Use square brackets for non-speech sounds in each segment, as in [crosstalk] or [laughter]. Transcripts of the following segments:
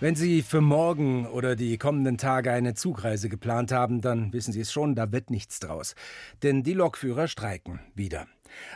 Wenn Sie für morgen oder die kommenden Tage eine Zugreise geplant haben, dann wissen Sie es schon, da wird nichts draus. Denn die Lokführer streiken wieder.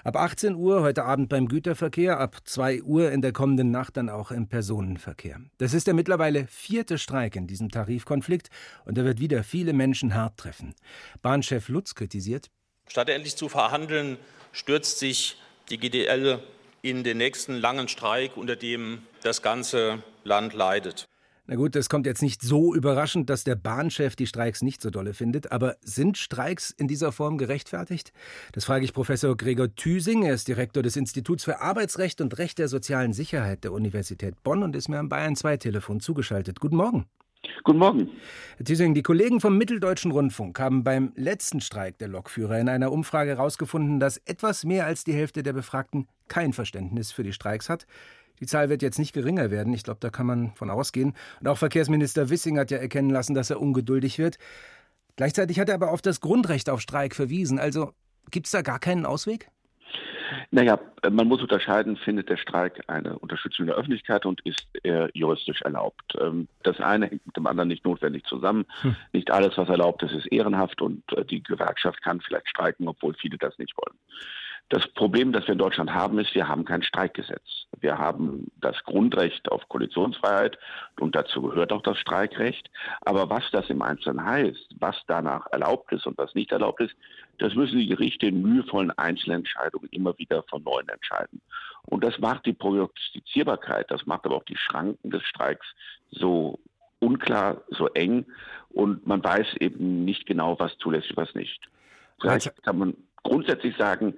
Ab 18 Uhr heute Abend beim Güterverkehr, ab 2 Uhr in der kommenden Nacht dann auch im Personenverkehr. Das ist der mittlerweile vierte Streik in diesem Tarifkonflikt und er wird wieder viele Menschen hart treffen. Bahnchef Lutz kritisiert. Statt endlich zu verhandeln, stürzt sich die GDL in den nächsten langen Streik, unter dem das ganze Land leidet. Na gut, das kommt jetzt nicht so überraschend, dass der Bahnchef die Streiks nicht so dolle findet, aber sind Streiks in dieser Form gerechtfertigt? Das frage ich Professor Gregor Thüsing. Er ist Direktor des Instituts für Arbeitsrecht und Recht der sozialen Sicherheit der Universität Bonn und ist mir am Bayern 2 Telefon zugeschaltet. Guten Morgen. Guten Morgen. Herr Thüsing, die Kollegen vom Mitteldeutschen Rundfunk haben beim letzten Streik der Lokführer in einer Umfrage herausgefunden, dass etwas mehr als die Hälfte der Befragten kein Verständnis für die Streiks hat. Die Zahl wird jetzt nicht geringer werden. Ich glaube, da kann man von ausgehen. Und auch Verkehrsminister Wissing hat ja erkennen lassen, dass er ungeduldig wird. Gleichzeitig hat er aber auf das Grundrecht auf Streik verwiesen. Also gibt es da gar keinen Ausweg? Naja, man muss unterscheiden, findet der Streik eine Unterstützung der Öffentlichkeit und ist er juristisch erlaubt. Ähm, das eine hängt mit dem anderen nicht notwendig zusammen. Hm. Nicht alles, was erlaubt ist, ist ehrenhaft und äh, die Gewerkschaft kann vielleicht streiken, obwohl viele das nicht wollen. Das Problem, das wir in Deutschland haben, ist, wir haben kein Streikgesetz. Wir haben das Grundrecht auf Koalitionsfreiheit und dazu gehört auch das Streikrecht. Aber was das im Einzelnen heißt, was danach erlaubt ist und was nicht erlaubt ist, das müssen die Gerichte in mühevollen Einzelentscheidungen immer wieder von neuem entscheiden. Und das macht die Prognostizierbarkeit, das macht aber auch die Schranken des Streiks so unklar, so eng und man weiß eben nicht genau, was zulässig, was nicht. Vielleicht kann man grundsätzlich sagen,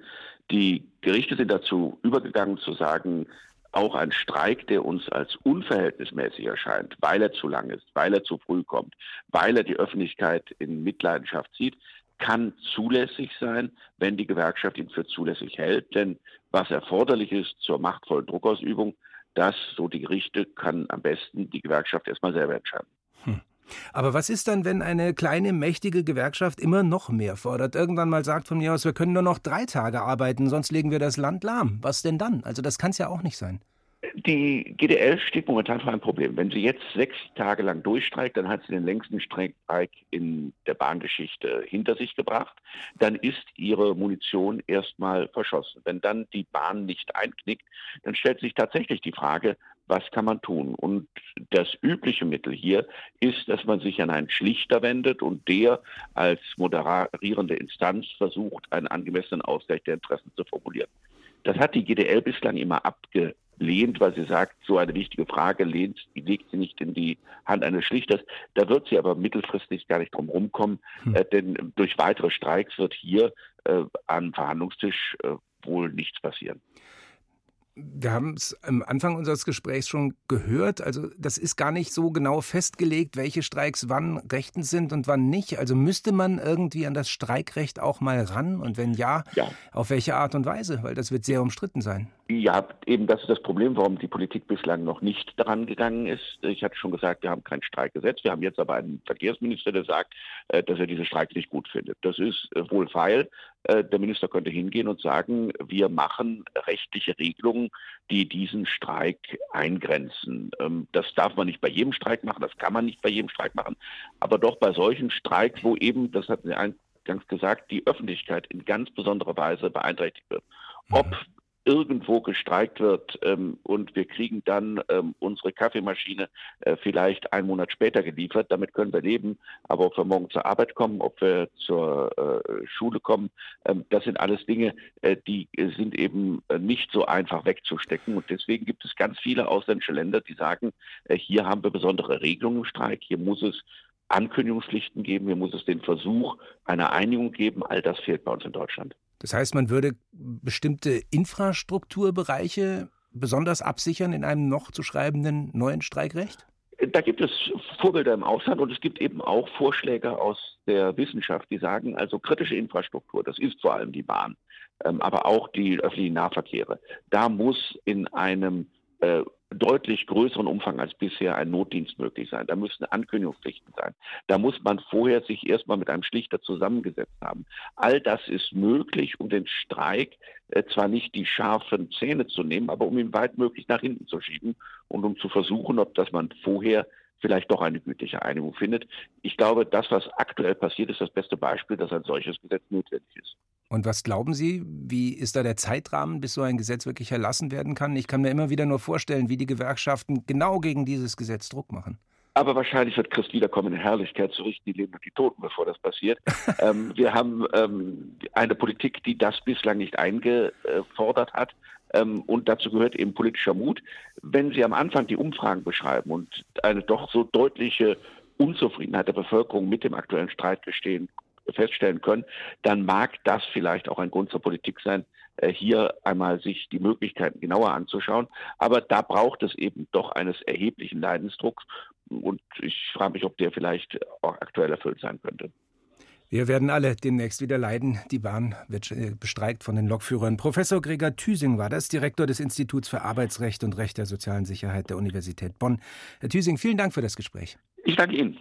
die Gerichte sind dazu übergegangen zu sagen, auch ein Streik, der uns als unverhältnismäßig erscheint, weil er zu lang ist, weil er zu früh kommt, weil er die Öffentlichkeit in Mitleidenschaft zieht, kann zulässig sein, wenn die Gewerkschaft ihn für zulässig hält. Denn was erforderlich ist zur machtvollen Druckausübung, das, so die Gerichte, kann am besten die Gewerkschaft erstmal selber entscheiden. Aber was ist dann, wenn eine kleine, mächtige Gewerkschaft immer noch mehr fordert? Irgendwann mal sagt von mir aus, wir können nur noch drei Tage arbeiten, sonst legen wir das Land lahm. Was denn dann? Also das kann es ja auch nicht sein. Die GDL steht momentan vor einem Problem. Wenn sie jetzt sechs Tage lang durchstreikt, dann hat sie den längsten Streik in der Bahngeschichte hinter sich gebracht. Dann ist ihre Munition erstmal verschossen. Wenn dann die Bahn nicht einknickt, dann stellt sich tatsächlich die Frage, was kann man tun? Und das übliche Mittel hier ist, dass man sich an einen Schlichter wendet und der als moderierende Instanz versucht, einen angemessenen Ausgleich der Interessen zu formulieren. Das hat die GDL bislang immer abgelehnt, weil sie sagt, so eine wichtige Frage lehnt, legt sie nicht in die Hand eines Schlichters. Da wird sie aber mittelfristig gar nicht drum rumkommen, hm. äh, denn durch weitere Streiks wird hier äh, am Verhandlungstisch äh, wohl nichts passieren. Wir haben es am Anfang unseres Gesprächs schon gehört. Also, das ist gar nicht so genau festgelegt, welche Streiks wann rechtens sind und wann nicht. Also, müsste man irgendwie an das Streikrecht auch mal ran? Und wenn ja, ja, auf welche Art und Weise? Weil das wird sehr umstritten sein. Ja, eben das ist das Problem, warum die Politik bislang noch nicht daran gegangen ist. Ich hatte schon gesagt, wir haben kein Streikgesetz. Wir haben jetzt aber einen Verkehrsminister, der sagt, äh, dass er diese Streiks nicht gut findet. Das ist äh, wohl feil. Äh, der Minister könnte hingehen und sagen, wir machen rechtliche Regelungen, die diesen Streik eingrenzen. Ähm, das darf man nicht bei jedem Streik machen, das kann man nicht bei jedem Streik machen, aber doch bei solchen Streiks, wo eben, das hatten Sie eingangs gesagt, die Öffentlichkeit in ganz besonderer Weise beeinträchtigt wird. Ob mhm irgendwo gestreikt wird ähm, und wir kriegen dann ähm, unsere Kaffeemaschine äh, vielleicht einen Monat später geliefert. Damit können wir leben. Aber ob wir morgen zur Arbeit kommen, ob wir zur äh, Schule kommen, ähm, das sind alles Dinge, äh, die sind eben äh, nicht so einfach wegzustecken. Und deswegen gibt es ganz viele ausländische Länder, die sagen, äh, hier haben wir besondere Regelungen im Streik, hier muss es Ankündigungspflichten geben, hier muss es den Versuch einer Einigung geben. All das fehlt bei uns in Deutschland. Das heißt, man würde bestimmte Infrastrukturbereiche besonders absichern in einem noch zu schreibenden neuen Streikrecht? Da gibt es Vorbilder im Ausland und es gibt eben auch Vorschläge aus der Wissenschaft, die sagen, also kritische Infrastruktur, das ist vor allem die Bahn, ähm, aber auch die öffentlichen Nahverkehre, da muss in einem äh, deutlich größeren Umfang als bisher ein Notdienst möglich sein. Da müssen Ankündigungspflichten sein. Da muss man vorher sich erstmal mit einem Schlichter zusammengesetzt haben. All das ist möglich, um den Streik äh, zwar nicht die scharfen Zähne zu nehmen, aber um ihn weit möglich nach hinten zu schieben und um zu versuchen, ob das man vorher vielleicht doch eine gütliche Einigung findet. Ich glaube, das, was aktuell passiert, ist das beste Beispiel, dass ein solches Gesetz notwendig ist. Und was glauben Sie, wie ist da der Zeitrahmen, bis so ein Gesetz wirklich erlassen werden kann? Ich kann mir immer wieder nur vorstellen, wie die Gewerkschaften genau gegen dieses Gesetz Druck machen. Aber wahrscheinlich wird Christ wiederkommen in Herrlichkeit zu richten, die Leben und die Toten, bevor das passiert. [laughs] ähm, wir haben ähm, eine Politik, die das bislang nicht eingefordert hat. Ähm, und dazu gehört eben politischer Mut. Wenn Sie am Anfang die Umfragen beschreiben und eine doch so deutliche Unzufriedenheit der Bevölkerung mit dem aktuellen Streitgestehen feststellen können, dann mag das vielleicht auch ein Grund zur Politik sein, äh, hier einmal sich die Möglichkeiten genauer anzuschauen. Aber da braucht es eben doch eines erheblichen Leidensdrucks. Und ich frage mich, ob der vielleicht auch aktuell erfüllt sein könnte. Wir werden alle demnächst wieder leiden. Die Bahn wird äh, bestreikt von den Lokführern. Professor Gregor Thüsing war das, Direktor des Instituts für Arbeitsrecht und Recht der sozialen Sicherheit der Universität Bonn. Herr Thüsing, vielen Dank für das Gespräch. Ich danke Ihnen.